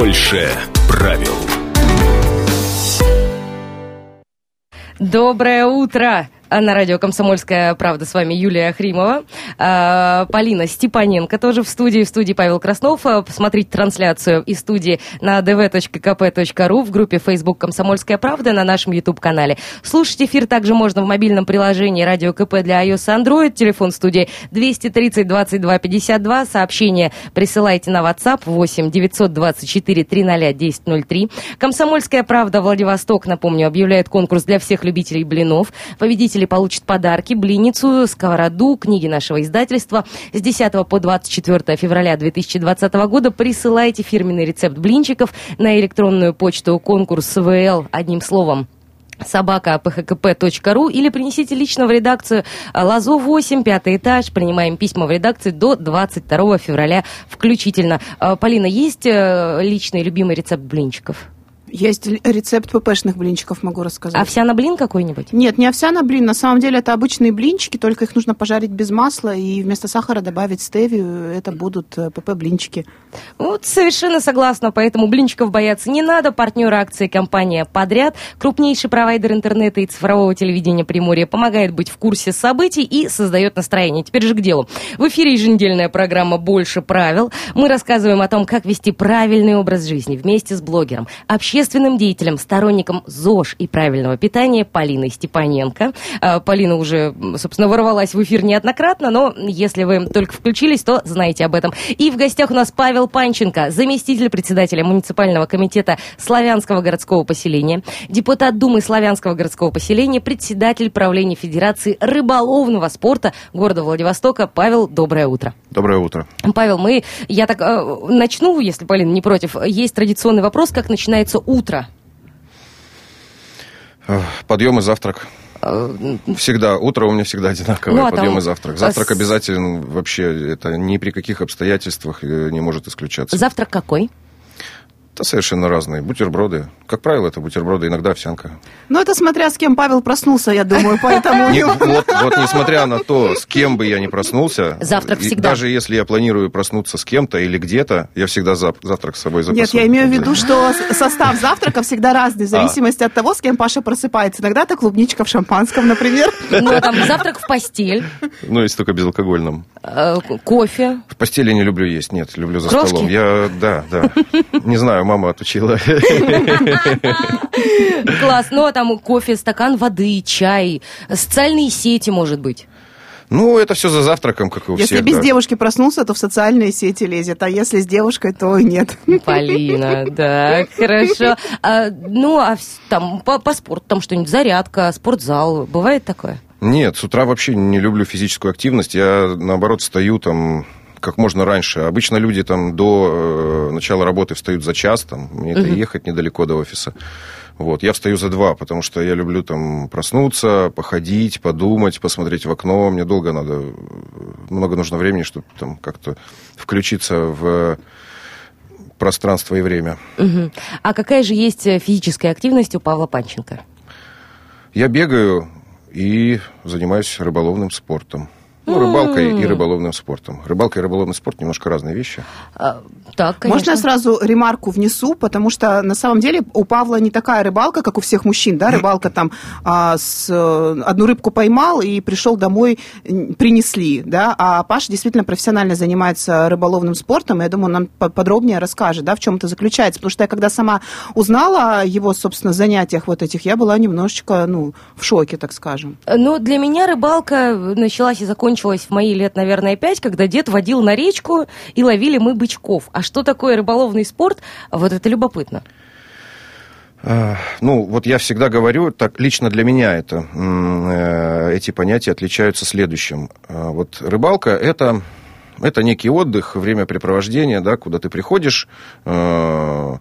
Больше правил. Доброе утро! На радио «Комсомольская правда» с вами Юлия Хримова. А, Полина Степаненко тоже в студии. В студии Павел Краснов. А, посмотрите трансляцию из студии на dv.kp.ru в группе Facebook «Комсомольская правда» на нашем YouTube-канале. Слушать эфир также можно в мобильном приложении «Радио КП» для iOS и Android. Телефон студии 230 22 52. Сообщение присылайте на WhatsApp 8 924 300 1003. «Комсомольская правда» Владивосток, напомню, объявляет конкурс для всех любителей блинов. Победитель Победители получат подарки, блинницу, сковороду, книги нашего издательства. С 10 по 24 февраля 2020 года присылайте фирменный рецепт блинчиков на электронную почту конкурс ВЛ одним словом собака phkp.ru или принесите лично в редакцию Лазо 8, пятый этаж. Принимаем письма в редакции до 22 февраля включительно. А, Полина, есть э, личный любимый рецепт блинчиков? Есть рецепт ППшных блинчиков, могу рассказать. Овсяный блин какой-нибудь? Нет, не овсяный блин. На самом деле это обычные блинчики, только их нужно пожарить без масла и вместо сахара добавить стевию. Это будут э, ПП-блинчики. Вот совершенно согласна. Поэтому блинчиков бояться не надо. Партнер акции компания «Подряд». Крупнейший провайдер интернета и цифрового телевидения Приморья помогает быть в курсе событий и создает настроение. Теперь же к делу. В эфире еженедельная программа «Больше правил». Мы рассказываем о том, как вести правильный образ жизни вместе с блогером, общественным общественным деятелем, сторонником ЗОЖ и правильного питания Полиной Степаненко. А, Полина уже, собственно, ворвалась в эфир неоднократно, но если вы только включились, то знаете об этом. И в гостях у нас Павел Панченко, заместитель председателя муниципального комитета Славянского городского поселения, депутат Думы Славянского городского поселения, председатель правления Федерации рыболовного спорта города Владивостока. Павел, доброе утро. Доброе утро. Павел, мы, я так э, начну, если Полина не против. Есть традиционный вопрос, как начинается утро? Подъем и завтрак. А, всегда. Утро у меня всегда одинаковое. Ну, а подъем там... и завтрак. Завтрак а... обязателен вообще. Это ни при каких обстоятельствах э, не может исключаться. Завтрак какой? Да совершенно разные. Бутерброды. Как правило, это бутерброды, иногда овсянка. Ну, это смотря с кем Павел проснулся, я думаю, поэтому... Не, вот, вот несмотря на то, с кем бы я ни проснулся... Завтрак всегда. Даже если я планирую проснуться с кем-то или где-то, я всегда зав, завтрак с собой запасу. Нет, я имею в виду, что состав завтрака всегда разный, в а. зависимости а. от того, с кем Паша просыпается. Иногда это клубничка в шампанском, например. Ну, там завтрак в постель. Ну, если только безалкогольном. Э, кофе. В постели не люблю есть, нет, люблю за столом. Я, да, да. Не знаю, мама отучила. Класс. Ну, а там кофе, стакан воды, чай, социальные сети, может быть. Ну, это все за завтраком, как и у если всех. Если без да. девушки проснулся, то в социальные сети лезет, а если с девушкой, то нет. Полина, да, хорошо. А, ну, а там по, по спорту, там что-нибудь, зарядка, спортзал, бывает такое? Нет, с утра вообще не люблю физическую активность. Я, наоборот, стою там как можно раньше. Обычно люди там до э, начала работы встают за час, там, мне это ехать недалеко до офиса. Вот, я встаю за два, потому что я люблю там проснуться, походить, подумать, посмотреть в окно. Мне долго надо, много нужно времени, чтобы там как-то включиться в пространство и время. Угу. А какая же есть физическая активность у Павла Панченко? Я бегаю и занимаюсь рыболовным спортом. Ну, рыбалкой и рыболовным спортом. Рыбалка и рыболовный спорт немножко разные вещи. А, так, конечно. Можно я сразу ремарку внесу, потому что на самом деле у Павла не такая рыбалка, как у всех мужчин, да, рыбалка там а, с, одну рыбку поймал и пришел домой, принесли, да, а Паша действительно профессионально занимается рыболовным спортом, и я думаю, он нам подробнее расскажет, да, в чем это заключается, потому что я когда сама узнала о его, собственно, занятиях вот этих, я была немножечко, ну, в шоке, так скажем. Ну, для меня рыбалка началась и закончилась закончилась в мои лет, наверное, пять, когда дед водил на речку и ловили мы бычков. А что такое рыболовный спорт? Вот это любопытно. Ну, вот я всегда говорю, так лично для меня это, э, эти понятия отличаются следующим. Э, вот рыбалка это, это некий отдых, времяпрепровождение, да, куда ты приходишь, э,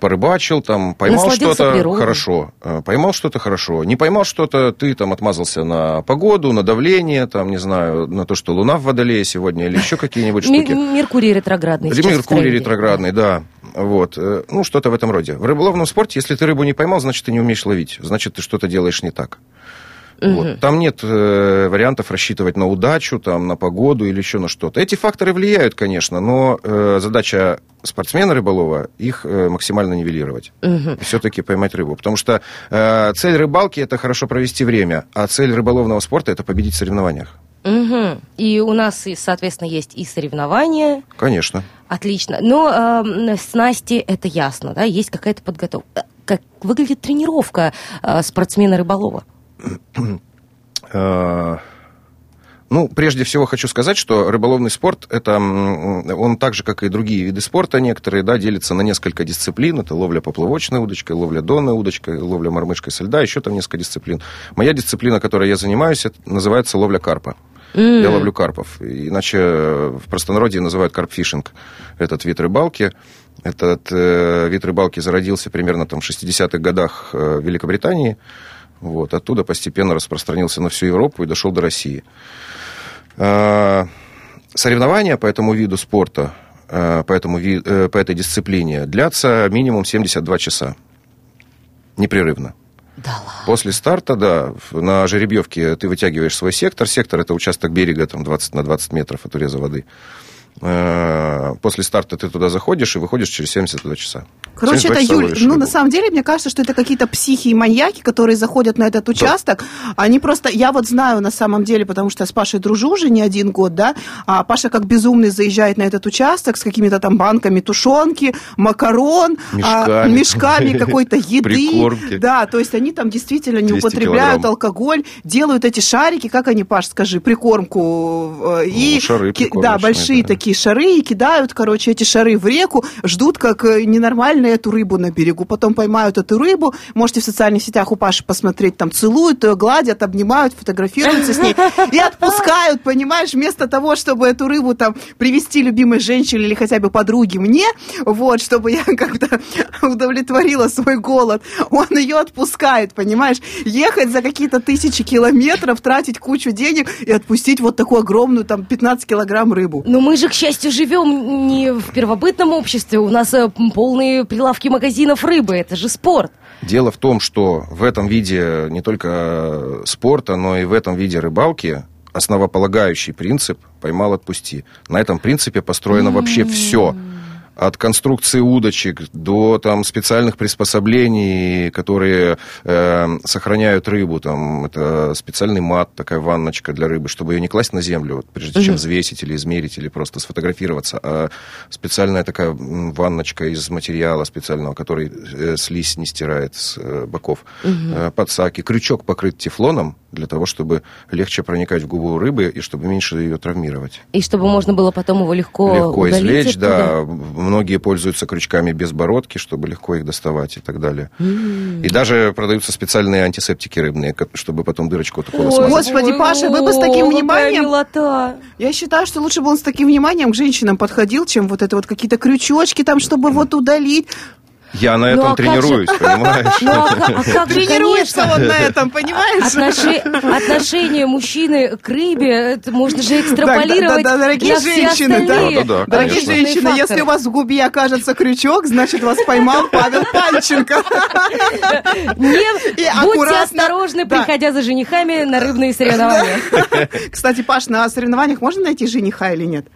порыбачил, там, поймал что-то хорошо, э, поймал что-то хорошо, не поймал что-то, ты там отмазался на погоду, на давление, там, не знаю, на то, что Луна в Водолее сегодня или еще какие-нибудь штуки. Меркурий ретроградный. Меркурий ретроградный, да. Вот. Э, ну, что-то в этом роде. В рыболовном спорте, если ты рыбу не поймал, значит, ты не умеешь ловить. Значит, ты что-то делаешь не так. Угу. Вот. Там нет э, вариантов рассчитывать на удачу, там, на погоду или еще на что-то. Эти факторы влияют, конечно, но э, задача спортсмена рыболова их э, максимально нивелировать. Угу. И все-таки поймать рыбу. Потому что э, цель рыбалки это хорошо провести время, а цель рыболовного спорта это победить в соревнованиях. Угу. И у нас, соответственно, есть и соревнования. Конечно. Отлично. Но э, снасти это ясно, да, есть какая-то подготовка. Как выглядит тренировка э, спортсмена-рыболова? Э, ну, прежде всего хочу сказать, что рыболовный спорт, это он так же, как и другие виды спорта некоторые, да, делится на несколько дисциплин. Это ловля поплавочной удочкой, ловля донной удочкой, ловля мормышкой со льда, еще там несколько дисциплин. Моя дисциплина, которой я занимаюсь, это называется ловля карпа. Mm. Я ловлю карпов. Иначе в простонародье называют карпфишинг. Этот вид рыбалки. Этот э, вид рыбалки зародился примерно там, в 60-х годах э, в Великобритании. Вот, оттуда постепенно распространился на всю Европу и дошел до России. Э, соревнования по этому виду спорта, э, по, этому, э, по этой дисциплине длятся минимум 72 часа. Непрерывно. Да ладно. После старта, да, на жеребьевке ты вытягиваешь свой сектор. Сектор – это участок берега там, 20 на 20 метров от уреза воды. Э, после старта ты туда заходишь и выходишь через 72 часа. Короче, это, Юль, ну, на самом деле, мне кажется, что это какие-то психи и маньяки, которые заходят на этот участок. Да. Они просто, я вот знаю на самом деле, потому что я с Пашей дружу уже не один год, да, а Паша как безумный заезжает на этот участок с какими-то там банками тушенки, макарон, мешками, а, мешками какой-то еды. Прикормки. Да, то есть они там действительно не употребляют килограмм. алкоголь, делают эти шарики, как они, Паш, скажи, прикормку. Э, ну, и, Да, большие да. такие шары, и кидают, короче, эти шары в реку, ждут, как э, ненормально нормально эту рыбу на берегу. Потом поймают эту рыбу. Можете в социальных сетях у Паши посмотреть. Там целуют ее, гладят, обнимают, фотографируются с ней. И отпускают, понимаешь, вместо того, чтобы эту рыбу там привести любимой женщине или хотя бы подруге мне, вот, чтобы я как-то удовлетворила свой голод. Он ее отпускает, понимаешь? Ехать за какие-то тысячи километров, тратить кучу денег и отпустить вот такую огромную, там, 15 килограмм рыбу. Но мы же, к счастью, живем не в первобытном обществе. У нас э, полные прилавки магазинов рыбы. Это же спорт. Дело в том, что в этом виде не только спорта, но и в этом виде рыбалки основополагающий принцип «поймал, отпусти». На этом принципе построено вообще все от конструкции удочек до там, специальных приспособлений, которые э, сохраняют рыбу. Там, это специальный мат, такая ванночка для рыбы, чтобы ее не класть на землю, вот, прежде чем взвесить или измерить, или просто сфотографироваться. А специальная такая ванночка из материала специального, который э, слизь не стирает с э, боков. Э, подсаки. Крючок покрыт тефлоном для того, чтобы легче проникать в губу рыбы и чтобы меньше ее травмировать. И чтобы можно было потом его легко Легко извлечь, да Многие пользуются крючками без бородки, чтобы легко их доставать и так далее. Mm. И даже продаются специальные антисептики рыбные, чтобы потом дырочку такого смазать. Господи, Паша, вы бы с таким вниманием... Я считаю, что лучше бы он с таким вниманием к женщинам подходил, чем вот это вот какие-то крючочки там, чтобы вот удалить. Я на этом ну, а тренируюсь, же... понимаешь? Ну, а, а как Тренируется он на этом, понимаешь? Отноши... Отношение мужчины к рыбе, это можно же экстраполировать да, да, да, дорогие на женщины, да, да, да, Дорогие женщины, факторы. если у вас в губе окажется крючок, значит, вас поймал Павел Панченко. Не, и будьте осторожны, да. приходя за женихами на рыбные соревнования. Кстати, Паш, на соревнованиях можно найти жениха или нет?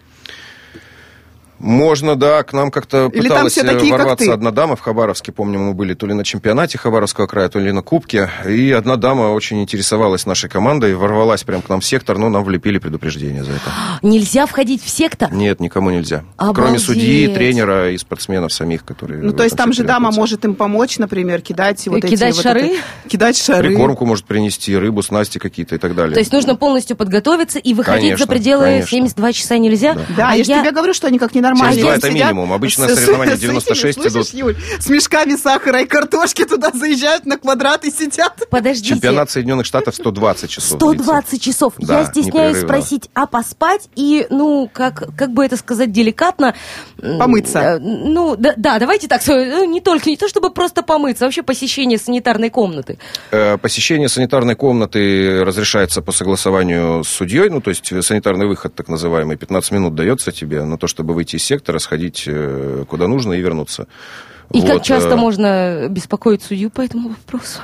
Можно, да. К нам как-то Или пыталась такие, ворваться одна дама в Хабаровске. Помню, мы были то ли на чемпионате Хабаровского края, то ли на Кубке. И одна дама очень интересовалась нашей командой, ворвалась прямо к нам в сектор, но нам влепили предупреждение за это. Нельзя входить в сектор? Нет, никому нельзя. Обалдеть. Кроме судьи, тренера и спортсменов самих, которые... Ну, то есть там же дама может им помочь, например, кидать вот кидать эти... шары? Вот это, кидать шары. Прикормку может принести, рыбу, снасти какие-то и так далее. То есть нужно полностью подготовиться и выходить конечно, за пределы конечно. 72 часа нельзя? Да, да а я, я же тебе говорю, что они как ненормальные минимум. Обычно соревнования 96 идут. Юль, с мешками сахара и картошки туда заезжают на квадрат и сидят. Подождите. Чемпионат Соединенных Штатов 120 часов. 120 часов. Да, Я стесняюсь спросить, а поспать и, ну, как, как бы это сказать деликатно... Помыться. Э, ну, да, да, давайте так, ну, не только, не то чтобы просто помыться, а вообще посещение санитарной комнаты. Э, посещение санитарной комнаты разрешается по согласованию с судьей, ну, то есть санитарный выход, так называемый, 15 минут дается тебе на то, чтобы выйти из сектора, сходить э, куда нужно и вернуться. И вот. как часто э, можно беспокоить судью по этому вопросу?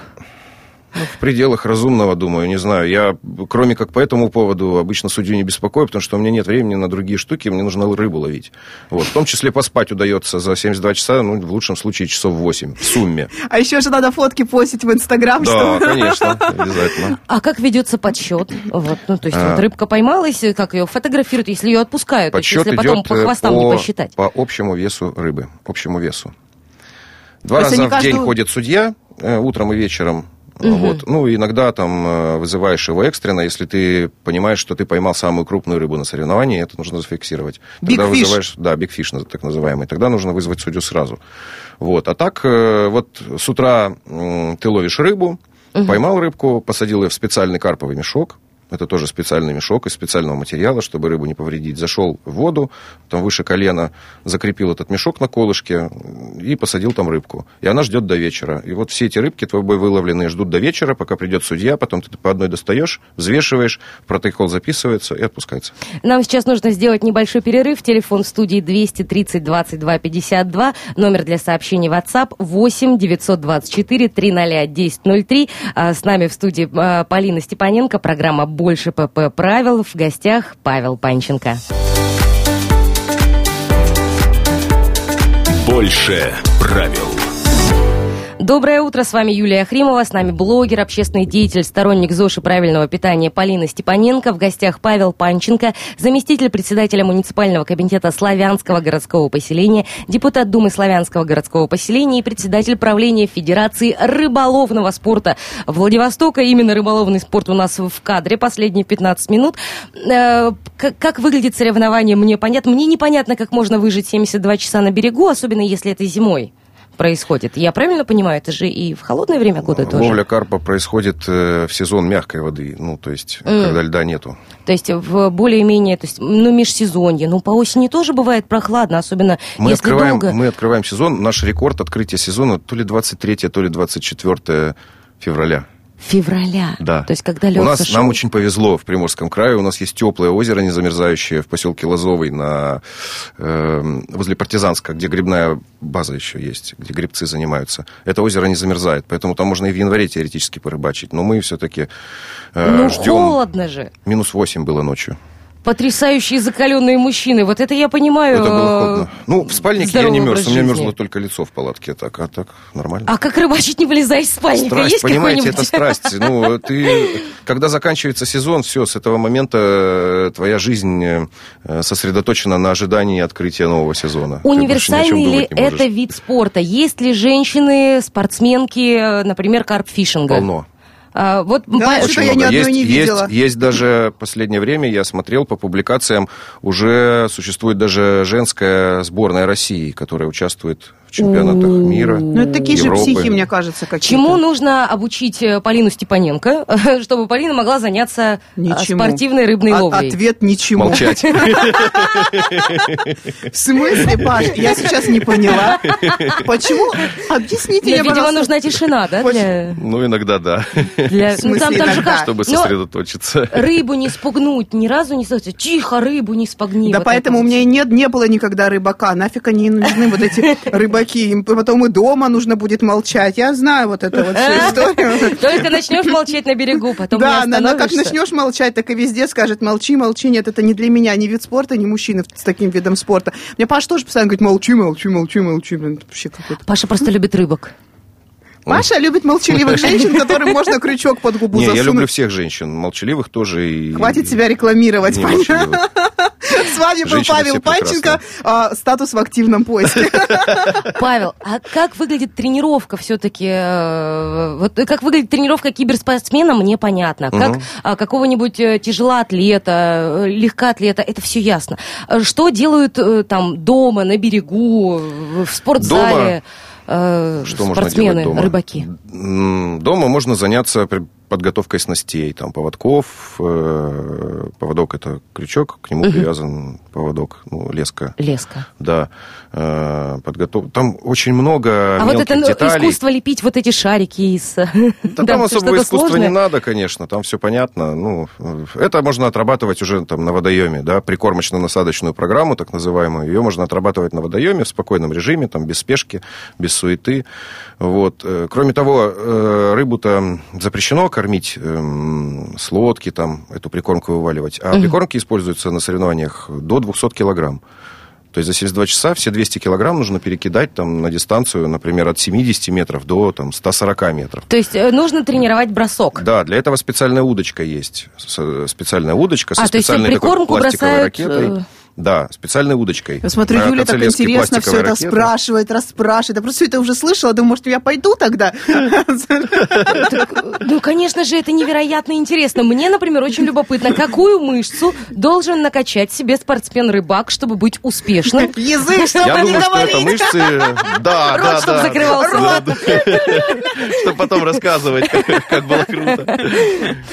Ну, в пределах разумного, думаю, не знаю. Я, кроме как по этому поводу, обычно судью не беспокою, потому что у меня нет времени на другие штуки, мне нужно рыбу ловить. Вот. В том числе поспать удается за 72 часа, ну, в лучшем случае часов 8 в сумме. А еще же надо фотки постить в Инстаграм. Да, что... конечно, обязательно. А как ведется подсчет? Вот, ну, то есть а... вот рыбка поймалась, как ее фотографируют, если ее отпускают, подсчет если потом по хвостам по, не посчитать? По общему весу рыбы, общему весу. Два раза в каждую... день ходит судья, э, утром и вечером, Угу. Вот. Ну, иногда там э, вызываешь его экстренно, если ты понимаешь, что ты поймал самую крупную рыбу на соревновании, это нужно зафиксировать. Тогда big вызываешь, да, биг фиш так называемый. Тогда нужно вызвать судью сразу. Вот. А так, э, вот с утра ты ловишь рыбу, угу. поймал рыбку, посадил ее в специальный карповый мешок, это тоже специальный мешок из специального материала, чтобы рыбу не повредить. Зашел в воду, там выше колена, закрепил этот мешок на колышке и посадил там рыбку. И она ждет до вечера. И вот все эти рыбки твои выловленные ждут до вечера, пока придет судья, потом ты по одной достаешь, взвешиваешь, протокол записывается и отпускается. Нам сейчас нужно сделать небольшой перерыв. Телефон в студии 230 22 52, номер для сообщений WhatsApp 8 924 300 1003. С нами в студии а, Полина Степаненко, программа больше ПП правил. В гостях Павел Панченко. Больше правил. Доброе утро, с вами Юлия Хримова, с нами блогер, общественный деятель, сторонник ЗОЖ и правильного питания Полина Степаненко, в гостях Павел Панченко, заместитель председателя муниципального комитета Славянского городского поселения, депутат Думы Славянского городского поселения и председатель правления Федерации рыболовного спорта Владивостока. Именно рыболовный спорт у нас в кадре последние 15 минут. Э, как выглядит соревнование, мне понятно. Мне непонятно, как можно выжить 72 часа на берегу, особенно если это зимой происходит. Я правильно понимаю, это же и в холодное время года Ловля тоже? Ловля карпа происходит э, в сезон мягкой воды, ну, то есть, mm. когда льда нету. То есть, в более-менее, то есть, ну, межсезонье. Ну, по осени тоже бывает прохладно, особенно мы если открываем, долго... Мы открываем сезон, наш рекорд открытия сезона то ли 23, то ли 24 февраля февраля. Да. То есть, когда лед У нас, сошел... нам очень повезло в Приморском крае. У нас есть теплое озеро, не замерзающее, в поселке Лозовый, на, э, возле Партизанска, где грибная база еще есть, где грибцы занимаются. Это озеро не замерзает, поэтому там можно и в январе теоретически порыбачить. Но мы все-таки э, ну, ждем... холодно же. Минус 8 было ночью потрясающие закаленные мужчины. Вот это я понимаю. Это было холодно. Ну, в спальнике я не мерз, у меня мерзло только лицо в палатке, так, а так нормально. А как рыбачить, не вылезая из спальника? Страсть, Есть понимаете, это страсть. Ну, ты, когда заканчивается сезон, все, с этого момента э, твоя жизнь э, сосредоточена на ожидании открытия нового сезона. Универсальный ли это вид спорта? Есть ли женщины, спортсменки, э, например, карпфишинга? Полно. А, вот да, что я ни одной есть, не видела. Есть, есть даже последнее время, я смотрел по публикациям, уже существует даже женская сборная России, которая участвует в чемпионатах мира. Ну, это такие Европы. же психи, мне кажется, какие-то. Чему нужно обучить э, Полину Степаненко, чтобы Полина могла заняться э, ничему. спортивной рыбной а, ловлей? Ответ ничему. Молчать. В смысле, Паш? Я сейчас не поняла. Почему? Объясните мне, Видимо, нужна тишина, да? Ну, иногда да. Для... Ну, Чтобы сосредоточиться. Рыбу не спугнуть, ни разу не сказать, тихо, рыбу не спугни. Да поэтому у меня и нет, не было никогда рыбака. Нафиг они нужны, вот эти рыбаки. Им потом и дома нужно будет молчать. Я знаю вот эту вот всю историю. Только начнешь молчать на берегу, потом Да, но как начнешь молчать, так и везде скажет, молчи, молчи. Нет, это не для меня, не вид спорта, не мужчины с таким видом спорта. Мне Паша тоже постоянно говорит, молчи, молчи, молчи, молчи. Паша просто любит рыбок. Маша любит молчаливых женщин, которым можно крючок под губу Не, засунуть. я люблю всех женщин, молчаливых тоже. И... Хватит себя рекламировать, понятно? С вами был Павел Панченко. А, статус в активном поиске. Павел, а как выглядит тренировка все-таки? Э, вот как выглядит тренировка киберспортсмена, мне понятно. Как а, какого-нибудь э, тяжелоатлета, э, легкоатлета, это все ясно. Что делают там дома, на берегу, в спортзале? Дома? Что спортсмены, можно делать дома? рыбаки? Дома можно заняться подготовкой снастей, там, поводков. Э, поводок – это крючок, к нему угу. привязан поводок, ну, леска. Леска. Да. Э, подготов... Там очень много А вот это ну, деталей. искусство лепить вот эти шарики из... Да, да там особого искусства сложное? не надо, конечно, там все понятно. Ну, это можно отрабатывать уже там на водоеме, да, прикормочно-насадочную программу, так называемую. Ее можно отрабатывать на водоеме в спокойном режиме, там, без спешки, без суеты. Вот. Э, кроме того, э, рыбу-то запрещено кормить эм, с лодки, там, эту прикормку вываливать. А угу. прикормки используются на соревнованиях до 200 килограмм. То есть за 72 часа все 200 килограмм нужно перекидать там, на дистанцию, например, от 70 метров до там, 140 метров. То есть э, нужно тренировать бросок? Да, для этого специальная удочка есть. Специальная удочка а, со специальной такой пластиковой бросают... ракетой. Да, специальной удочкой. Я смотрю, Юля так интересно все это ракеты. спрашивает, расспрашивает. Я просто все это уже слышала, думаю, может, я пойду тогда? Ну, конечно же, это невероятно интересно. Мне, например, очень любопытно, какую мышцу должен накачать себе спортсмен-рыбак, чтобы быть успешным? Язык, чтобы Я думаю, что это мышцы... Да, да, да. закрывался. Чтобы потом рассказывать, как было круто.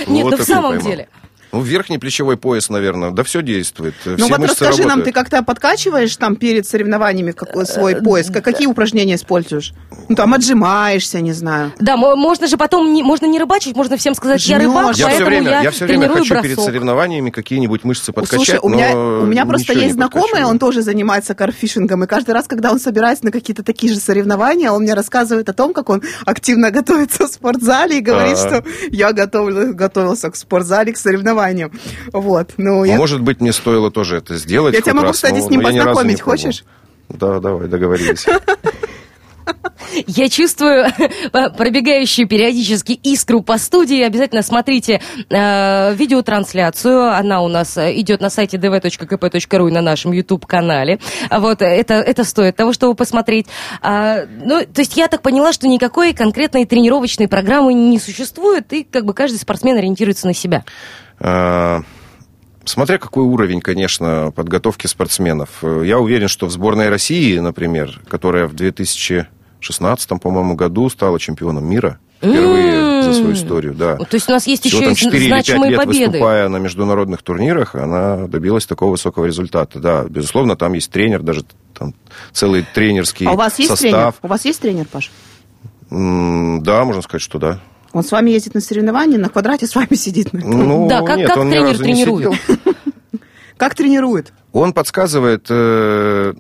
Нет, ну в самом деле... Ну, верхний плечевой пояс, наверное, да все действует. Ну Все вот расскажи работают. нам, ты как-то подкачиваешь там перед соревнованиями свой э, пояс? Какие упражнения используешь? Ну, там отжимаешься, не знаю. Да, можно же потом, не, можно не рыбачить, можно всем сказать, я рыбак, я поэтому все время, я, я все время хочу бросок. перед соревнованиями какие-нибудь мышцы подкачать, Слушай, у меня, у меня просто есть знакомый, он тоже занимается карфишингом, и каждый раз, когда он собирается на какие-то такие же соревнования, он мне рассказывает о том, как он активно готовится в спортзале и говорит, А-а-а. что я готовил, готовился к спортзале, к соревнованиям. Вот, ну, а я... может быть, мне стоило тоже это сделать. Я тебя могу, раз, кстати, но, с ним познакомить, хочешь? Да, давай, договорились. Я чувствую пробегающую периодически искру по студии. Обязательно смотрите э, видеотрансляцию. Она у нас идет на сайте dv.kp.ru и на нашем YouTube-канале. Вот, это, это стоит того, чтобы посмотреть. А, ну, то есть я так поняла, что никакой конкретной тренировочной программы не существует, и как бы каждый спортсмен ориентируется на себя. А, смотря какой уровень, конечно, подготовки спортсменов. Я уверен, что в сборной России, например, которая в 2016, по-моему, году стала чемпионом мира, впервые за свою историю, да. То есть у нас есть Всего еще там 4 значимые или 5 лет выступая на международных турнирах, она добилась такого высокого результата. Да, безусловно, там есть тренер, даже там целый тренерский состав. А у вас есть состав. тренер? У вас есть тренер, Паш? Да, можно сказать, что да. Он с вами ездит на соревнования, на квадрате с вами сидит. Ну, да, как, нет, как тренер тренирует? Как тренирует? Он подсказывает, э,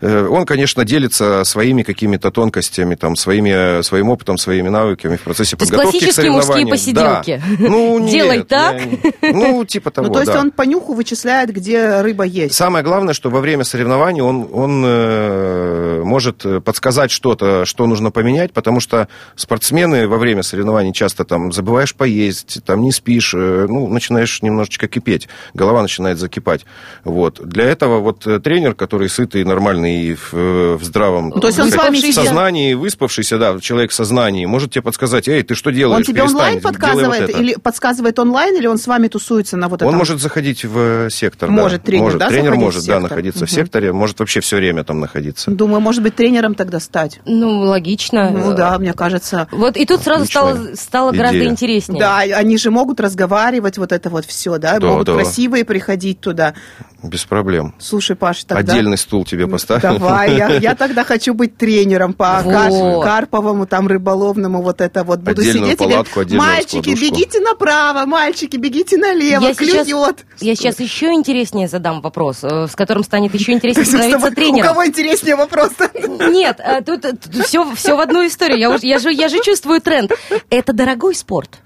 э, он, конечно, делится своими какими-то тонкостями, там, своими, своим опытом, своими навыками в процессе то подготовки к соревнованиям. мужские посиделки. Да. Ну, нет, Делай так. Я, ну, типа того, Ну, то есть да. он по нюху вычисляет, где рыба есть. Самое главное, что во время соревнований он, он э, может подсказать что-то, что нужно поменять, потому что спортсмены во время соревнований часто там забываешь поесть, там не спишь, э, ну, начинаешь немножечко кипеть, голова начинает закипать. Вот. Для этого вот э, тренер, который сытый, нормальный, и в, э, в здравом ну, То есть он с вами сознании, выспавшийся, да, человек в сознании, может тебе подсказать, эй, ты что делаешь? Он тебе онлайн подсказывает, вот или подсказывает онлайн, или он с вами тусуется на вот этом? Он может заходить в сектор, Может да. тренер, может. да, Тренер может, да, находиться угу. в секторе, может вообще все время там находиться. Думаю, может быть, тренером тогда стать. Ну, логично. Ну да, мне кажется. Вот и тут сразу стало, стало идея. гораздо интереснее. Да, они же могут разговаривать, вот это вот все, да, да могут да. красивые приходить туда. Без проблем. Слушай, Паш, тогда... Отдельный стул тебе поставил. Давай, я, я тогда хочу быть тренером по вот. карповому, там, рыболовному, вот это вот. Буду Отдельную сидеть палатку, и мальчики, складушку. бегите направо, мальчики, бегите налево, я клюет. Сейчас, я сейчас еще интереснее задам вопрос, э, с которым станет еще интереснее становиться тренером. У кого интереснее вопрос? Нет, э, тут, тут все, все в одну историю. Я, я, же, я же чувствую тренд. Это дорогой спорт.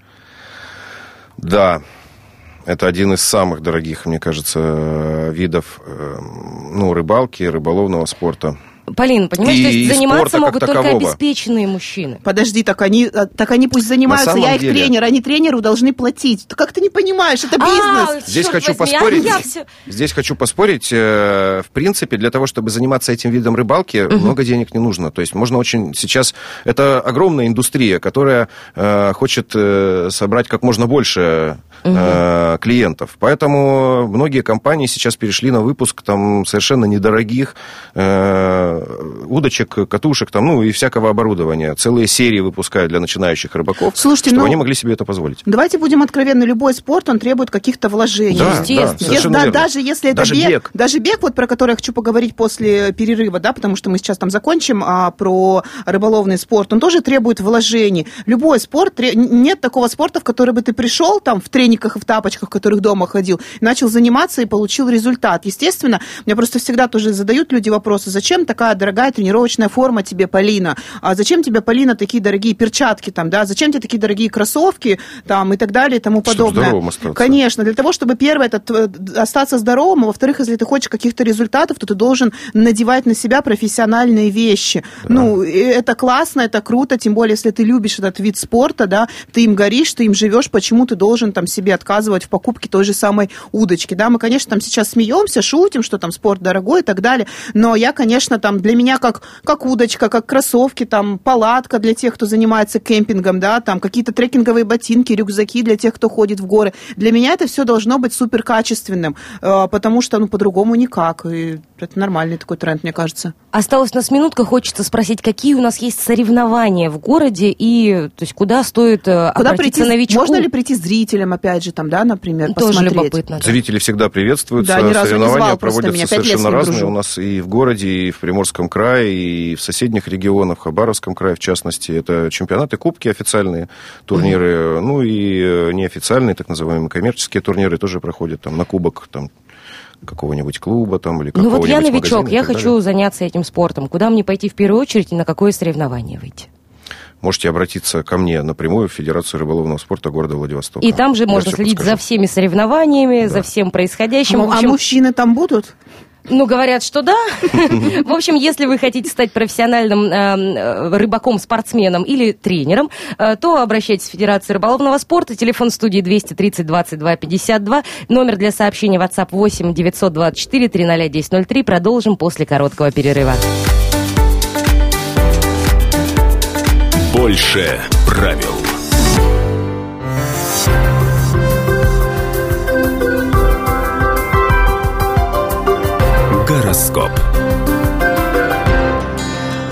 Да, это один из самых дорогих, мне кажется, видов ну, рыбалки, рыболовного спорта. Полина, понимаешь, и то есть заниматься могут только обеспеченные мужчины. Подожди, так они, а, так они пусть занимаются, я их деле... тренер, они тренеру должны платить. Ты как ты не понимаешь, это а, бизнес. А, здесь хочу возьми, поспорить. Я, я все... Здесь хочу поспорить. Э, в принципе, для того, чтобы заниматься этим видом рыбалки, угу. много денег не нужно. То есть можно очень сейчас... Это огромная индустрия, которая э, хочет э, собрать как можно больше угу. э, клиентов. Поэтому многие компании сейчас перешли на выпуск там совершенно недорогих э, удочек, катушек, там, ну и всякого оборудования. Целые серии выпускают для начинающих рыбаков, Слушайте, чтобы ну, они могли себе это позволить. Давайте будем откровенны, любой спорт, он требует каких-то вложений. Да, Естественно. Да, да, даже если это даже бег, бег, даже бег, вот про который я хочу поговорить после перерыва, да, потому что мы сейчас там закончим а, про рыболовный спорт, он тоже требует вложений. Любой спорт, нет такого спорта, в который бы ты пришел там в трениках и в тапочках, в которых дома ходил, начал заниматься и получил результат. Естественно, мне просто всегда тоже задают люди вопросы, зачем такая дорогая тренировочная форма тебе, Полина? А зачем тебе, Полина, такие дорогие перчатки там, да? Зачем тебе такие дорогие кроссовки там и так далее и тому подобное? Конечно, для того, чтобы первое, это остаться здоровым, а во-вторых, если ты хочешь каких-то результатов, то ты должен надевать на себя профессиональные вещи. Да. Ну, это классно, это круто, тем более, если ты любишь этот вид спорта, да, ты им горишь, ты им живешь, почему ты должен там себе отказывать в покупке той же самой удочки, да? Мы, конечно, там сейчас смеемся, шутим, что там спорт дорогой и так далее, но я, конечно, там для меня как, как удочка, как кроссовки, там палатка для тех, кто занимается кемпингом, да, там какие-то трекинговые ботинки, рюкзаки для тех, кто ходит в горы. Для меня это все должно быть супер качественным, э, потому что, ну, по-другому никак. И это нормальный такой тренд, мне кажется. Осталось у нас минутка, хочется спросить, какие у нас есть соревнования в городе и то есть куда стоит э, куда прийти, новичку? Можно ли прийти зрителям, опять же, там, да, например, Тоже посмотреть? любопытно. Да. Зрители всегда приветствуются, да, соревнования проводятся совершенно разные у нас и в городе, и в Приморском крае, и в соседних регионах, в Хабаровском крае, в частности. Это чемпионаты, кубки официальные, турниры, mm-hmm. ну и э, неофициальные, так называемые коммерческие турниры тоже проходят там на кубок, там какого-нибудь клуба там или какого-нибудь Ну вот я новичок, я хочу далее. заняться этим спортом. Куда мне пойти в первую очередь и на какое соревнование выйти? можете обратиться ко мне напрямую в Федерацию рыболовного спорта города Владивостока. И там же Я можно следить подскажу. за всеми соревнованиями, да. за всем происходящим. А, общем... а мужчины там будут? Ну, говорят, что да. В общем, если вы хотите стать профессиональным э, рыбаком, спортсменом или тренером, э, то обращайтесь в Федерацию рыболовного спорта. Телефон студии 230 22 52. Номер для сообщения WhatsApp 8 924 300 1003. Продолжим после короткого перерыва. Больше правил. Гороскоп.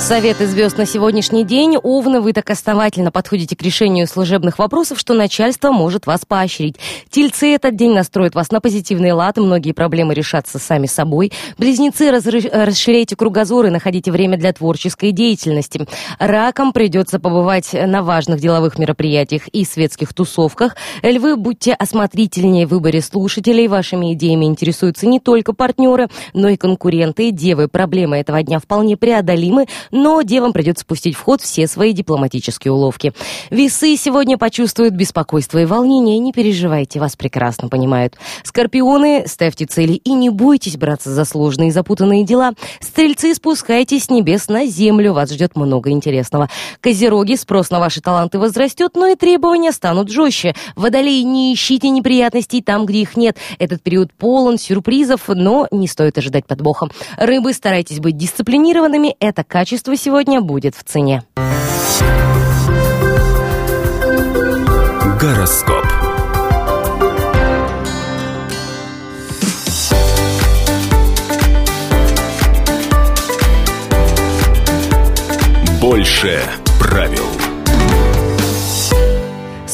Советы звезд на сегодняшний день. Овны, вы так основательно подходите к решению служебных вопросов, что начальство может вас поощрить. Тельцы этот день настроят вас на позитивный лад, и многие проблемы решатся сами собой. Близнецы, расширяйте кругозор и находите время для творческой деятельности. Ракам придется побывать на важных деловых мероприятиях и светских тусовках. Львы, будьте осмотрительнее в выборе слушателей. Вашими идеями интересуются не только партнеры, но и конкуренты. Девы, проблемы этого дня вполне преодолимы, но девам придется спустить в ход все свои дипломатические уловки. Весы сегодня почувствуют беспокойство и волнение. Не переживайте, вас прекрасно понимают. Скорпионы, ставьте цели и не бойтесь браться за сложные и запутанные дела. Стрельцы, спускайтесь с небес на землю, вас ждет много интересного. Козероги, спрос на ваши таланты возрастет, но и требования станут жестче. Водолеи, не ищите неприятностей там, где их нет. Этот период полон сюрпризов, но не стоит ожидать подвоха. Рыбы, старайтесь быть дисциплинированными, это качество качество сегодня будет в цене. Гороскоп. Больше правил.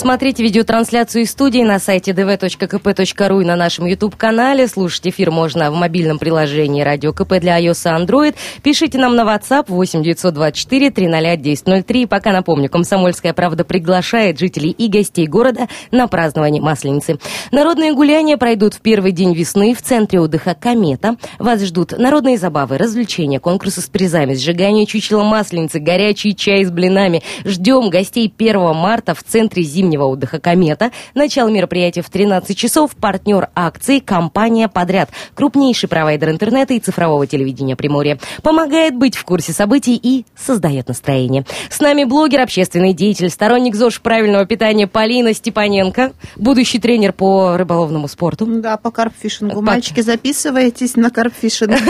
Смотрите видеотрансляцию из студии на сайте dv.kp.ru и на нашем YouTube-канале. Слушать эфир можно в мобильном приложении «Радио КП» для iOS и Android. Пишите нам на WhatsApp 8 924 300 1003. Пока напомню, «Комсомольская правда» приглашает жителей и гостей города на празднование Масленицы. Народные гуляния пройдут в первый день весны в центре отдыха «Комета». Вас ждут народные забавы, развлечения, конкурсы с призами, сжигание чучела Масленицы, горячий чай с блинами. Ждем гостей 1 марта в центре зимнего зимнего отдыха «Комета». Начало мероприятия в 13 часов. Партнер акции – компания «Подряд». Крупнейший провайдер интернета и цифрового телевидения Приморья. Помогает быть в курсе событий и создает настроение. С нами блогер, общественный деятель, сторонник ЗОЖ правильного питания Полина Степаненко, будущий тренер по рыболовному спорту. Да, по карпфишингу. По... Мальчики, записывайтесь на карпфишинг.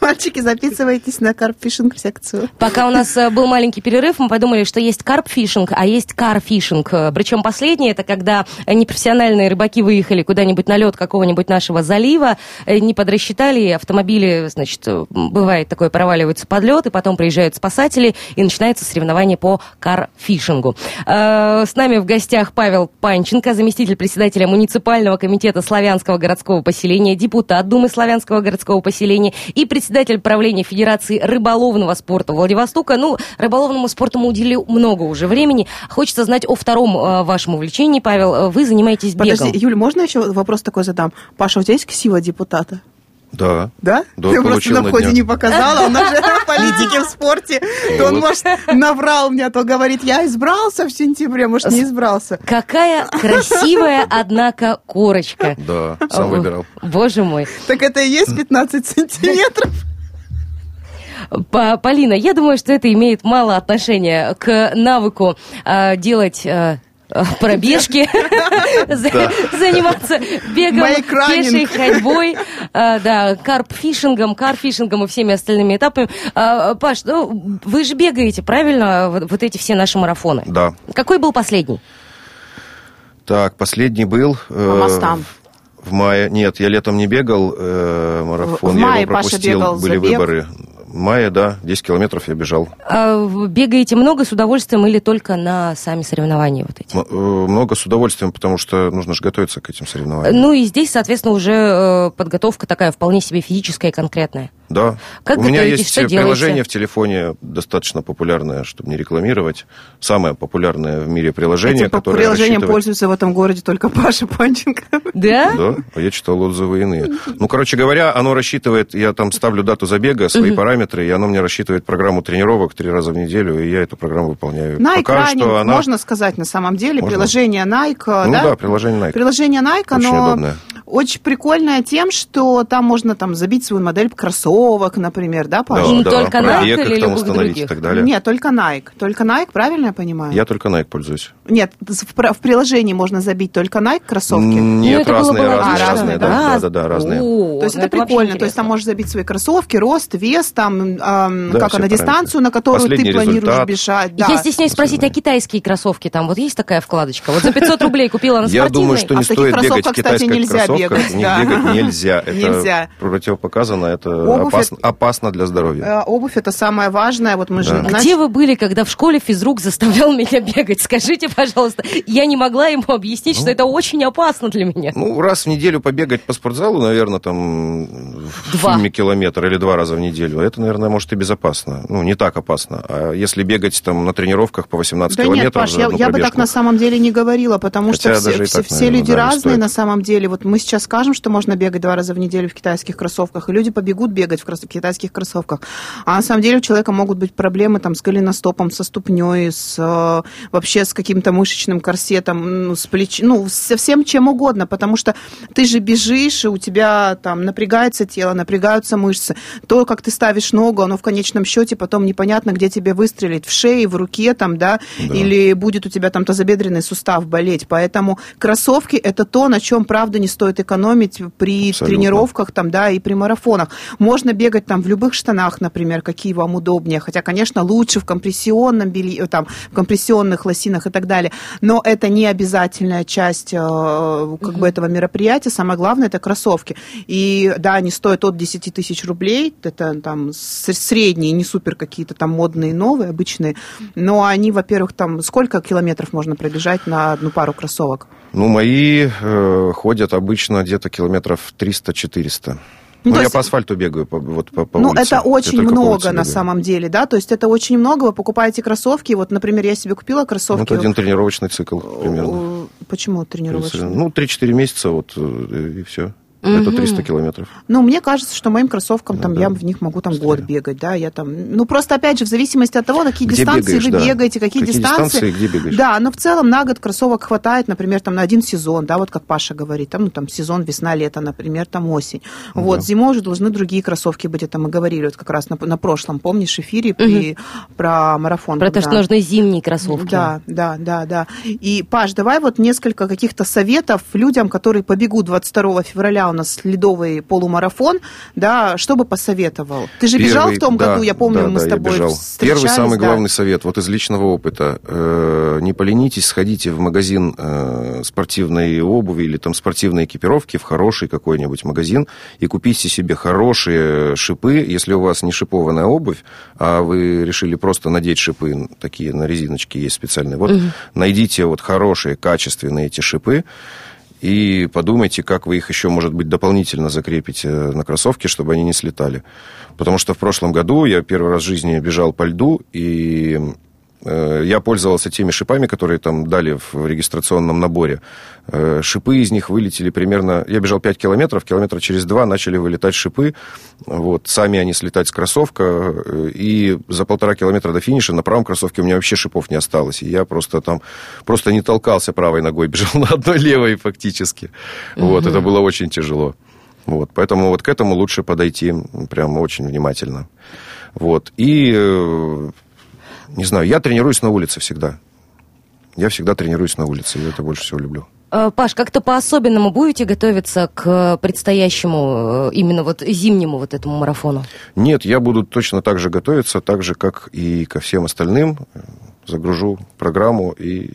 Мальчики, записывайтесь на карпфишинг секцию. Пока у нас э, был маленький перерыв, мы подумали, что есть карпфишинг, а есть карфишинг. Причем последнее, это когда непрофессиональные рыбаки выехали куда-нибудь на лед какого-нибудь нашего залива, не подрасчитали, автомобили, значит, бывает такое, проваливаются под лед, и потом приезжают спасатели, и начинается соревнование по карфишингу. С нами в гостях Павел Панченко, заместитель председателя муниципального комитета Славянского городского поселения, депутат Думы Славянского городского поселения и председатель правления Федерации рыболовного спорта Владивостока. Ну, рыболовному спорту мы уделили много уже времени. Хочется знать о втором э, вашем увлечении, Павел. Вы занимаетесь бегом. Подожди, Юль, можно еще вопрос такой задам? Паша, у тебя есть ксива депутата? Да. Да? да Ты просто на входе не показала, он же политики в спорте. То он, может, наврал мне, а то говорит, я избрался в сентябре, может, не избрался. Какая красивая, однако, корочка. Да, сам выбирал. Боже мой. Так это и есть 15 сантиметров? Полина, я думаю, что это имеет мало отношения к навыку э, делать э, пробежки, заниматься бегом, пешей ходьбой, да, карпфишингом, карфишингом и всеми остальными этапами. Паш, ну, вы же бегаете, правильно, вот эти все наши марафоны? Да. Какой был последний? Так, последний был... По мостам. В мае. Нет, я летом не бегал э, марафон. В я мае его пропустил, Паша бегал были забег. выборы. Мая, да, 10 километров я бежал. А, бегаете много с удовольствием или только на сами соревнования вот эти? М- много с удовольствием, потому что нужно же готовиться к этим соревнованиям. Ну и здесь, соответственно, уже э, подготовка такая вполне себе физическая и конкретная. Да. Как У меня есть что приложение делаете? в телефоне достаточно популярное, чтобы не рекламировать. Самое популярное в мире приложение, Этим которое приложением рассчитывает... пользуется в этом городе только Паша Панченко. Да? Да, а я читал отзывы иные. Ну, короче говоря, оно рассчитывает, я там ставлю дату забега, свои параметры, и оно мне рассчитывает программу тренировок три раза в неделю, и я эту программу выполняю. На Пока экране, что она... можно сказать, на самом деле, Можно. приложение Nike, Ну да? да, приложение Nike. Приложение Nike, Очень оно удобное. Очень прикольное тем, что там можно там забить свою модель кроссовок, например, да, Паша? Ну, только Nike или там любых установить других? и так далее. Нет, только Nike. Только Nike, правильно я понимаю? Я только Nike пользуюсь. Нет, в, в приложении можно забить только Nike кроссовки. Нет, Ну, было разные, разные, разные, А, да, да, да, да, разные. О, То есть ну это, прикольно. То есть там можешь забить свои кроссовки, рост, вес, там, эм, Да, как она, дистанцию, на которую Последний ты планируешь результат. бежать. Да. Я стесняюсь спросить, а китайские кроссовки там, вот есть такая вкладочка? Вот за 500 рублей купила на Я думаю, что А не таких стоит бегать кроссовках, кстати, нельзя кроссовках. бегать, Не да. бегать нельзя. Это Нельзя. противопоказано, это Обувь опасно, опасно для здоровья. Э, Обувь это самое важное. Вот мы же, Да. знаешь, Где вы были, когда в школе физрук заставлял меня бегать? Скажите, пожалуйста. Я не могла ему объяснить, что это очень опасно для меня. Ну, раз в неделю побегать по спортзалу, наверное, там в Два. сумме километр или два раза в неделю, это, наверное, может и безопасно. Ну, не так опасно. А если бегать там на тренировках по 18 Да километров нет, Паш, я, я бы так на самом деле не говорила, потому Хотя что все, так, все- наверное, люди да, разные стоит. на самом деле. Вот мы сейчас скажем, что можно бегать два раза в неделю в китайских кроссовках, и люди побегут бегать в крос- китайских кроссовках. А на самом деле у человека могут быть проблемы там, с голеностопом, со ступней, с, э, вообще с каким-то мышечным корсетом, ну, с плеч... ну, со всем чем угодно, потому что ты же бежишь, и у тебя там напрягается тело, напрягаются мышцы. То, как ты ставишь ногу, оно в конечном счете потом непонятно, где тебе выстрелить, в шее, в руке, там, да, Да. или будет у тебя там тазобедренный сустав болеть. Поэтому кроссовки – это то, на чем, правда, не стоит экономить при Абсолютно. тренировках там, да, и при марафонах. Можно бегать там в любых штанах, например, какие вам удобнее. Хотя, конечно, лучше в компрессионном белье, там, в компрессионных лосинах и так далее. Но это не обязательная часть э, как бы этого мероприятия. Самое главное – это кроссовки. И да, они стоят от 10 тысяч рублей. Это там средние, не супер какие-то там модные, новые, обычные. Но они, во-первых, там сколько километров можно пробежать на одну пару кроссовок? Ну, мои э, ходят обычно где-то километров 300-400. Ну, Ну, я есть- по асфальту бегаю, по, вот по, по ну, улице. это очень Я много на самом деле, да, то есть это очень много. Вы покупаете кроссовки, вот, например, я себе купила Ну, кроссовки. это один тренировочный цикл примерно. Почему тренировочный? Ну, 3-4 месяца, вот, э, и все. Это 300 километров. Ну, мне кажется, что моим кроссовкам там Ну да. я в них могу там Быстрее. год бегать, да, я там, ну просто опять же в зависимости от того, какие Где дистанции бегаешь, вы да. бегаете, какие, Какие дистанции. дистанции, где бегаешь. Да, но в целом на год кроссовок хватает, например, там на один сезон, да, вот как Паша говорит, там, ну там сезон весна-лето, например, там осень. Вот Да. зимой уже должны другие кроссовки быть, это мы говорили вот как раз на, на прошлом, помнишь, эфире при, про марафон. Про то, когда- что нужны зимние кроссовки. да, да, да, да. И, Паш, давай вот несколько каких-то советов людям, которые побегут 22 февраля у нас ледовый полумарафон, да, что бы посоветовал? Ты же Первый, бежал в том да, году, я помню, да, мы да, с тобой бежал. Первый самый да. главный совет, вот из личного опыта, э, не поленитесь, сходите в магазин э, спортивной обуви или там спортивной экипировки, в хороший какой-нибудь магазин, и купите себе хорошие шипы, если у вас не шипованная обувь, а вы решили просто надеть шипы, такие на резиночке есть специальные, вот угу. найдите вот хорошие, качественные эти шипы, и подумайте, как вы их еще, может быть, дополнительно закрепите на кроссовке, чтобы они не слетали. Потому что в прошлом году я первый раз в жизни бежал по льду, и Э, я пользовался теми шипами, которые там дали в регистрационном наборе. Э, шипы из них вылетели примерно... Я бежал 5 километров, километра через 2 начали вылетать шипы. Вот, сами они слетать с кроссовка. Э, и за полтора километра до финиша на правом кроссовке у меня вообще шипов не осталось. И я просто там... Просто не толкался правой ногой, бежал на одной левой фактически. Угу. Вот, это было очень тяжело. Вот, поэтому вот к этому лучше подойти прям очень внимательно. Вот. И не знаю, я тренируюсь на улице всегда. Я всегда тренируюсь на улице, я это больше всего люблю. Э, Паш, как-то по-особенному будете готовиться к предстоящему, э, именно вот зимнему вот этому марафону? Нет, я буду точно так же готовиться, так же, как и ко всем остальным. Загружу программу и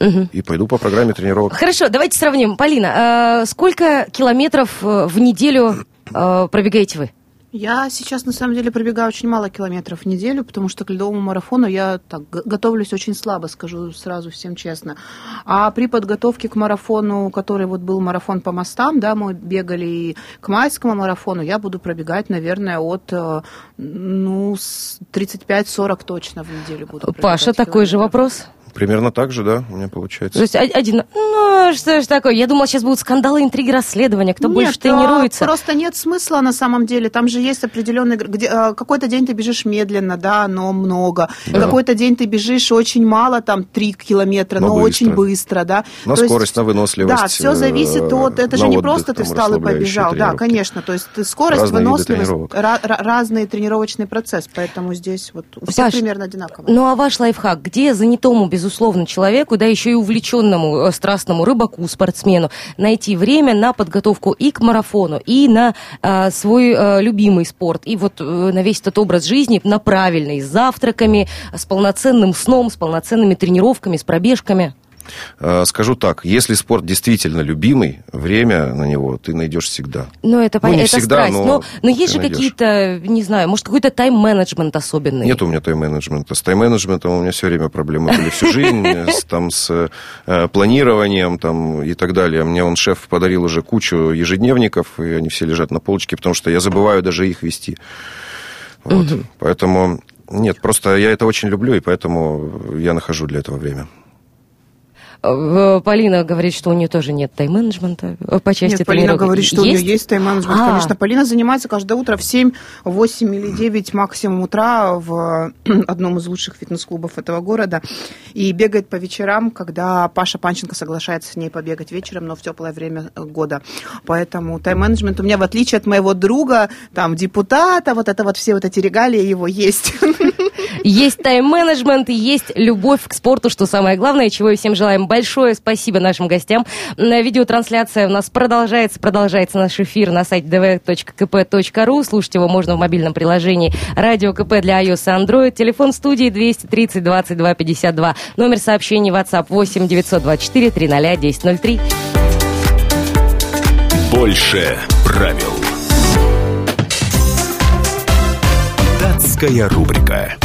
Угу. И пойду по программе тренировок. Хорошо, давайте сравним. Полина, э, сколько километров в неделю пробегаете вы? Я сейчас, на самом деле, пробегаю очень мало километров в неделю, потому что к ледовому марафону я так готовлюсь очень слабо, скажу сразу всем честно. А при подготовке к марафону, который вот был марафон по мостам, да, мы бегали и к майскому марафону, я буду пробегать, наверное, от, э, ну, 35-40 точно в неделю буду Паша, такой же вопрос? Примерно так же, да, у меня получается. То есть один, ну, что ж такое? Я думала, сейчас будут скандалы, интриги, расследования, кто нет, больше тренируется. просто нет смысла на самом деле. Там же есть определенный... Где, а, какой-то день ты бежишь медленно, да, но много. Да. Какой-то день ты бежишь очень мало, там, 3 километра, но, но быстро. очень быстро, да. На то скорость, есть, на выносливость. Да, все зависит от... Это же не просто ты встал и побежал. Да, конечно. То есть ты скорость, разные выносливость, ra- разный тренировочный процесс. Поэтому здесь вот у всех Паш, примерно одинаково. Ну, а ваш лайфхак? Где занятому, без безусловно, человеку, да, еще и увлеченному, э, страстному рыбаку, спортсмену, найти время на подготовку и к марафону, и на а, свой а, любимый спорт, и вот а, на весь этот образ жизни, на правильный, с завтраками, с полноценным сном, с полноценными тренировками, с пробежками? Э, скажу так, если спорт действительно любимый, время на него ты найдешь всегда. Ну, это понятно, ну, это всегда, страсть. Но, но, но есть же какие-то, не знаю, может, какой-то тайм-менеджмент особенный? Нет у меня тайм-менеджмента. С тайм-менеджментом у меня все время проблемы были всю жизнь, с, там, с э, планированием там, и так далее. Мне он, шеф, подарил уже кучу ежедневников, и они все лежат на полочке, потому что я забываю даже их вести. Вот. Угу. Поэтому нет, просто я это очень люблю, и поэтому я нахожу для этого время. Полина говорит, что у нее тоже нет тайм-менеджмента э, по части Нет, Полина говорит, что есть? у нее есть тайм-менеджмент. А. Конечно, Полина занимается каждое утро в 7, 8 или 9 максимум утра в одном из лучших фитнес-клубов этого города и бегает по вечерам, когда Паша Панченко соглашается с ней побегать вечером, но в теплое время года. Поэтому тайм-менеджмент у меня, в отличие от моего друга, там, депутата, вот это вот все вот эти регалии его есть. Есть тайм-менеджмент, есть любовь к спорту, что самое главное, чего и всем желаем. Большое спасибо нашим гостям. Видеотрансляция у нас продолжается, продолжается наш эфир на сайте dv.kp.ru. Слушать его можно в мобильном приложении Радио КП для iOS и Android. Телефон студии 230 22 52. Номер сообщений WhatsApp 8 924 300 1003. Больше правил. Датская рубрика.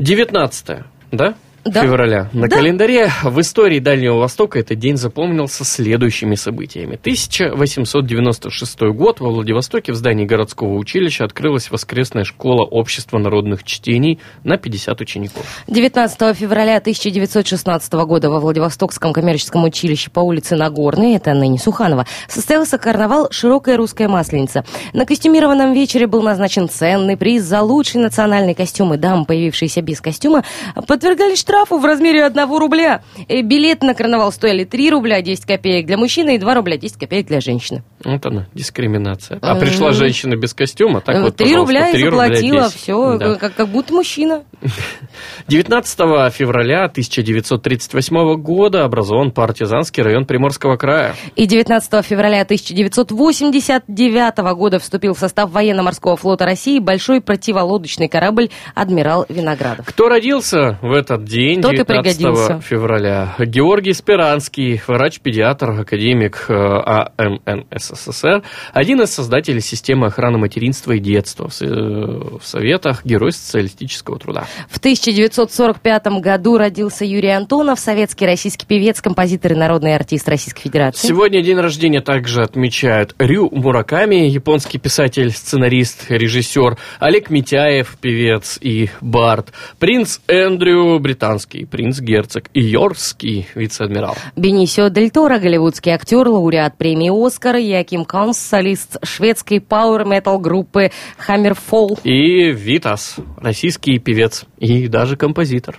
19 да? Да. февраля. На да. календаре в истории Дальнего Востока этот день запомнился следующими событиями. 1896 год во Владивостоке в здании городского училища открылась воскресная школа общества народных чтений на 50 учеников. 19 февраля 1916 года во Владивостокском коммерческом училище по улице Нагорной, это ныне Суханова, состоялся карнавал «Широкая русская масленица». На костюмированном вечере был назначен ценный приз за лучший национальный костюм, и дамы, появившиеся без костюма, подвергались штрафу в размере 1 рубля. Э, билет на карнавал стоили 3 рубля 10 копеек для мужчины и 2 рубля 10 копеек для женщины. Вот она, дискриминация. А пришла женщина без костюма, так вот, 3 рубля 3 и заплатила, все, да. как, как будто мужчина. 19 февраля 1938 года образован партизанский район Приморского края. И 19 февраля 1989 года вступил в состав военно-морского флота России большой противолодочный корабль «Адмирал Виноградов». Кто родился в этот день, Тот 19 февраля? Георгий Спиранский, врач-педиатр, академик э, АМН СССР, один из создателей системы охраны материнства и детства в э, Советах, герой социалистического труда. В 1945 году родился Юрий Антонов, советский российский певец, композитор и народный артист Российской Федерации. Сегодня день рождения также отмечают Рю Мураками, японский писатель, сценарист, режиссер, Олег Митяев, певец и бард, принц Эндрю, британский принц-герцог и Йоркский вице-адмирал. Бенисио Дель Торо, голливудский актер, лауреат премии «Оскар», Яким Канс, солист шведской пауэр-метал группы «Хаммерфолл». И Витас, российский певец и даже композитор.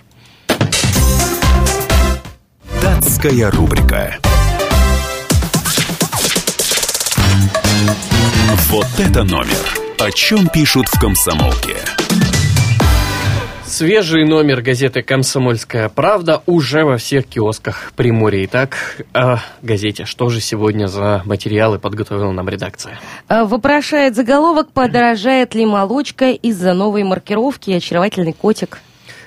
Датская рубрика. Вот это номер. О чем пишут в комсомолке. Свежий номер газеты «Комсомольская правда» уже во всех киосках Приморья. Итак, о газете. Что же сегодня за материалы подготовила нам редакция? А, вопрошает заголовок «Подорожает ли молочка из-за новой маркировки очаровательный котик?»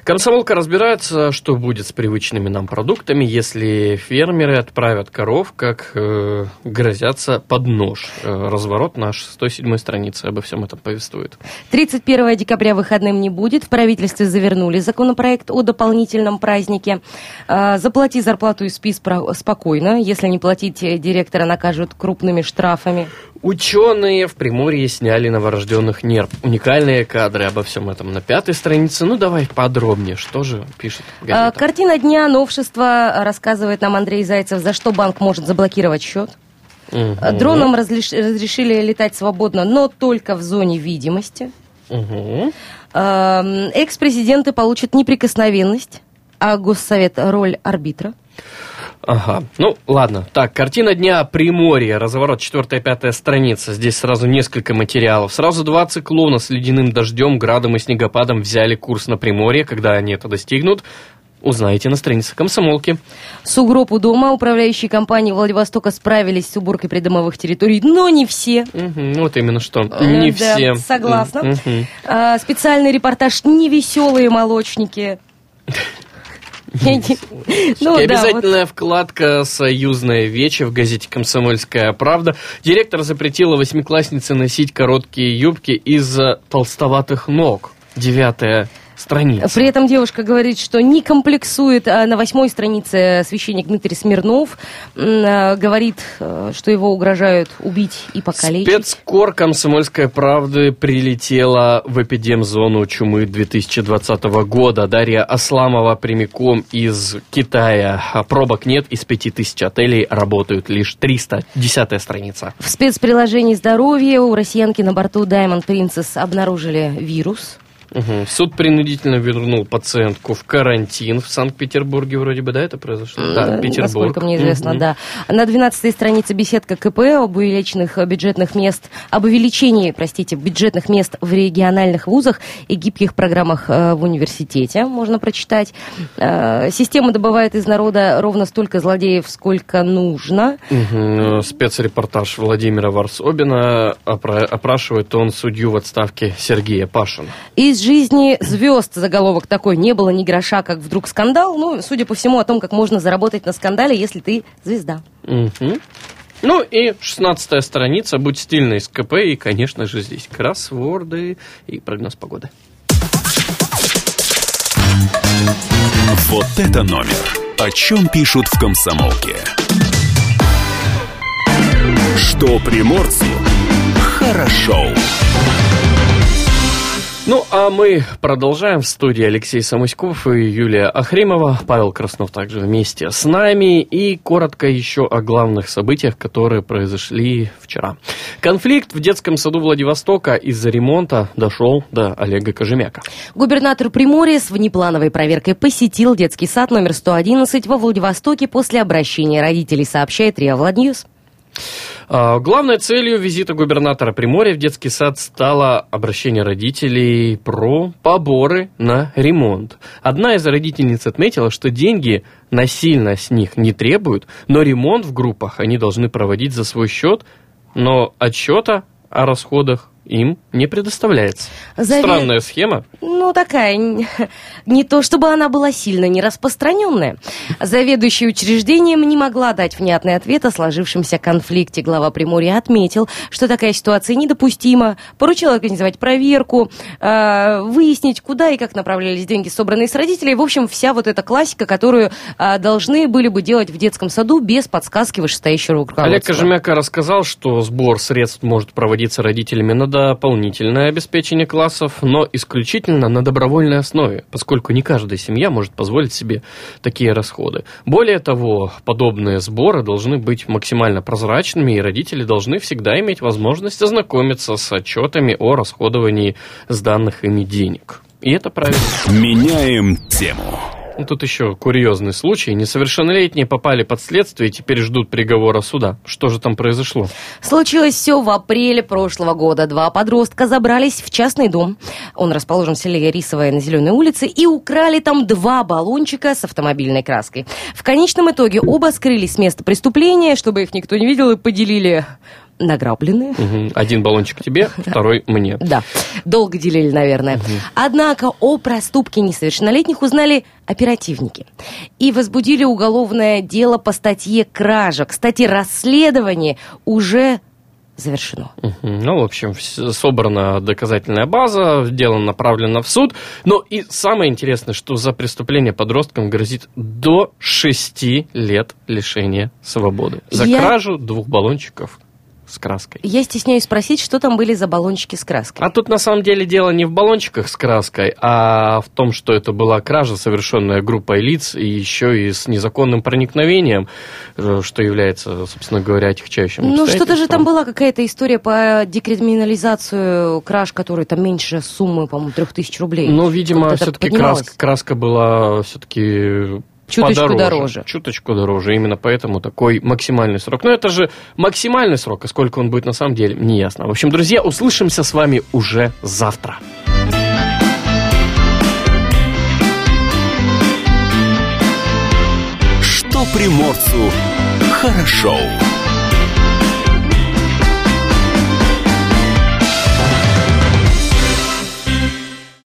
Комсомолка разбирается, что будет с привычными нам продуктами, если фермеры отправят коров, как э, грозятся под нож. Э, разворот наш 107 страницы обо всем этом повествует. 31 декабря выходным не будет. В правительстве завернули законопроект о дополнительном празднике. Э, заплати зарплату и спи спокойно. Если не платить, директора накажут крупными штрафами. Ученые в Приморье сняли новорожденных нерв. Уникальные кадры обо всем этом на пятой странице. Ну, давай подробнее. Что же пишет газета? А, картина дня, новшества, рассказывает нам Андрей Зайцев, за что банк может заблокировать счет. Угу. Дроном разлиш... разрешили летать свободно, но только в зоне видимости. Угу. Экс-президенты получат неприкосновенность, а Госсовет роль арбитра. Ага. Ну, ладно. Так, картина дня Приморье. Разворот 4-5 страница. Здесь сразу несколько материалов. Сразу два циклона с ледяным дождем, градом и снегопадом взяли курс на Приморье. Когда они это достигнут, узнаете на странице комсомолки. Сугроб у дома. Управляющие компании Владивостока справились с уборкой придомовых территорий, но не все. Угу, вот именно что. Не да, все. Согласна. Угу. А, специальный репортаж «Невеселые молочники». Ну, обязательная вкладка «Союзная вечи» в газете «Комсомольская правда». Директор запретила восьмикласснице носить короткие юбки из-за толстоватых ног. Девятая странице. При этом девушка говорит, что не комплексует. А на восьмой странице священник Дмитрий Смирнов а, говорит, э, что его угрожают убить и покалечить. Спецкор «Комсомольской правды» прилетела в эпидемзону чумы 2020 года. Дарья Асламова прямиком из Китая. А пробок нет, из 5000 отелей работают лишь 300. Десятая страница. В спецприложении здоровья у россиянки на борту Diamond Princess обнаружили вирус. Угу. Суд принудительно вернул пациентку в карантин в Санкт-Петербурге, вроде бы, да, это произошло? Да, Петербург. Насколько мне известно, угу. да. На 12 странице беседка КП об увеличенных бюджетных мест, об увеличении, простите, бюджетных мест в региональных вузах и гибких программах э, в университете, можно прочитать. Э, система добывает из народа ровно столько злодеев, сколько нужно. Угу. Спецрепортаж Владимира Варсобина опрашивает он судью в отставке Сергея Пашина. Из жизни звезд заголовок такой. Не было ни гроша, как вдруг скандал. Ну, судя по всему, о том, как можно заработать на скандале, если ты звезда. Угу. Ну и 16 страница, будь стильной с КП, и, конечно же, здесь кроссворды и прогноз погоды. Вот это номер. О чем пишут в комсомолке. Что приморцу хорошо. Ну, а мы продолжаем в студии Алексей Самуськов и Юлия Ахримова. Павел Краснов также вместе с нами. И коротко еще о главных событиях, которые произошли вчера. Конфликт в детском саду Владивостока из-за ремонта дошел до Олега Кожемяка. Губернатор Приморья с внеплановой проверкой посетил детский сад номер 111 во Владивостоке после обращения родителей, сообщает РИА Владньюз. А, главной целью визита губернатора Приморья в детский сад стало обращение родителей про поборы на ремонт. Одна из родительниц отметила, что деньги насильно с них не требуют, но ремонт в группах они должны проводить за свой счет, но отчета о расходах им не предоставляется. Заве... Странная схема. Ну, такая, не то чтобы она была сильно не распространенная. Заведующая учреждением не могла дать внятный ответ о сложившемся конфликте. Глава Приморья отметил, что такая ситуация недопустима, поручил организовать проверку, э, выяснить, куда и как направлялись деньги, собранные с родителей. В общем, вся вот эта классика, которую э, должны были бы делать в детском саду без подсказки вышестоящего руководства. Олег Кожемяка рассказал, что сбор средств может проводиться родителями на дополнительное обеспечение классов, но исключительно на добровольной основе, поскольку не каждая семья может позволить себе такие расходы. Более того, подобные сборы должны быть максимально прозрачными, и родители должны всегда иметь возможность ознакомиться с отчетами о расходовании сданных ими денег. И это правильно. Меняем тему. Ну, тут еще курьезный случай. Несовершеннолетние попали под следствие и теперь ждут приговора суда. Что же там произошло? Случилось все в апреле прошлого года. Два подростка забрались в частный дом. Он расположен в селе Рисовая на Зеленой улице и украли там два баллончика с автомобильной краской. В конечном итоге оба скрылись с места преступления, чтобы их никто не видел, и поделили награбленные. Угу. Один баллончик тебе, второй мне. Да, долго делили, наверное. Угу. Однако о проступке несовершеннолетних узнали оперативники и возбудили уголовное дело по статье «Кража». Кстати, расследование уже завершено. Ну, в общем, собрана доказательная база, дело направлено в суд. Но и самое интересное, что за преступление подросткам грозит до 6 лет лишения свободы. За Я... кражу двух баллончиков с краской. Я стесняюсь спросить, что там были за баллончики с краской. А тут на самом деле дело не в баллончиках с краской, а в том, что это была кража, совершенная группой лиц, и еще и с незаконным проникновением, э, что является, собственно говоря, отягчающим Ну, что-то же там была какая-то история по декриминализацию краж, которые там меньше суммы, по-моему, трех тысяч рублей. Ну, видимо, все-таки краска, краска была все-таки Чуточку подороже, дороже. Чуточку дороже. Именно поэтому такой максимальный срок. Но это же максимальный срок, а сколько он будет на самом деле, не ясно. В общем, друзья, услышимся с вами уже завтра. Что приморцу хорошо.